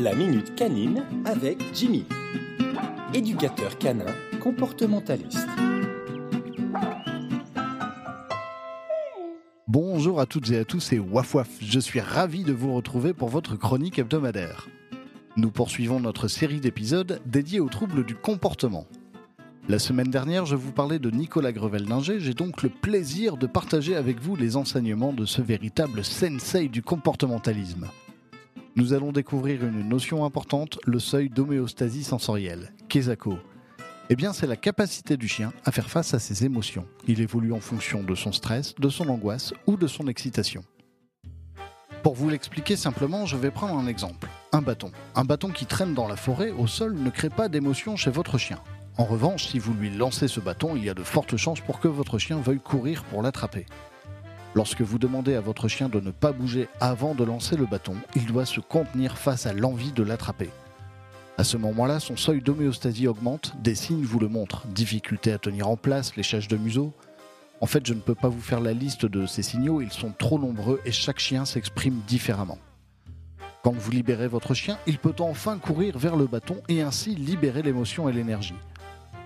La Minute Canine avec Jimmy, éducateur canin comportementaliste. Bonjour à toutes et à tous, c'est Waf Waf. Je suis ravi de vous retrouver pour votre chronique hebdomadaire. Nous poursuivons notre série d'épisodes dédiés aux troubles du comportement. La semaine dernière, je vous parlais de Nicolas Grevel-Ninger. J'ai donc le plaisir de partager avec vous les enseignements de ce véritable sensei du comportementalisme. Nous allons découvrir une notion importante, le seuil d'homéostasie sensorielle, Kesako. Eh bien, c'est la capacité du chien à faire face à ses émotions. Il évolue en fonction de son stress, de son angoisse ou de son excitation. Pour vous l'expliquer simplement, je vais prendre un exemple. Un bâton. Un bâton qui traîne dans la forêt au sol ne crée pas d'émotion chez votre chien. En revanche, si vous lui lancez ce bâton, il y a de fortes chances pour que votre chien veuille courir pour l'attraper. Lorsque vous demandez à votre chien de ne pas bouger avant de lancer le bâton, il doit se contenir face à l'envie de l'attraper. À ce moment-là, son seuil d'homéostasie augmente, des signes vous le montrent. Difficulté à tenir en place, léchage de museau. En fait, je ne peux pas vous faire la liste de ces signaux, ils sont trop nombreux et chaque chien s'exprime différemment. Quand vous libérez votre chien, il peut enfin courir vers le bâton et ainsi libérer l'émotion et l'énergie.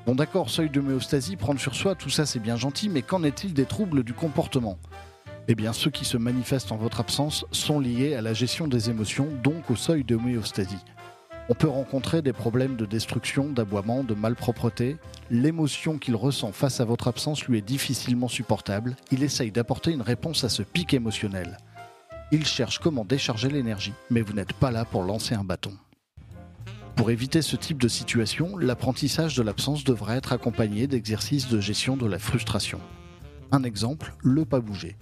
Bon d'accord, seuil d'homéostasie, prendre sur soi, tout ça c'est bien gentil, mais qu'en est-il des troubles du comportement? Eh bien ceux qui se manifestent en votre absence sont liés à la gestion des émotions, donc au seuil d'homéostasie. On peut rencontrer des problèmes de destruction, d'aboiement, de malpropreté. L'émotion qu'il ressent face à votre absence lui est difficilement supportable. Il essaye d'apporter une réponse à ce pic émotionnel. Il cherche comment décharger l'énergie, mais vous n'êtes pas là pour lancer un bâton. Pour éviter ce type de situation, l'apprentissage de l'absence devrait être accompagné d'exercices de gestion de la frustration. Un exemple, le pas bouger.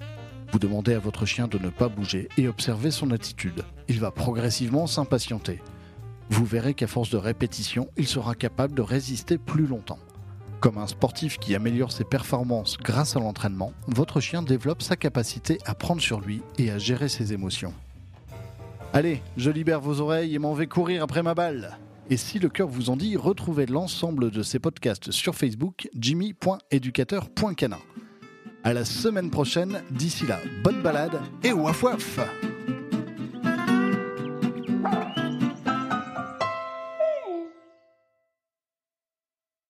Vous demandez à votre chien de ne pas bouger et observez son attitude. Il va progressivement s'impatienter. Vous verrez qu'à force de répétition, il sera capable de résister plus longtemps. Comme un sportif qui améliore ses performances grâce à l'entraînement, votre chien développe sa capacité à prendre sur lui et à gérer ses émotions. Allez, je libère vos oreilles et m'en vais courir après ma balle. Et si le cœur vous en dit, retrouvez l'ensemble de ces podcasts sur Facebook, jimmy.éducateur.canin. À la semaine prochaine, d'ici là, bonne balade et waf waf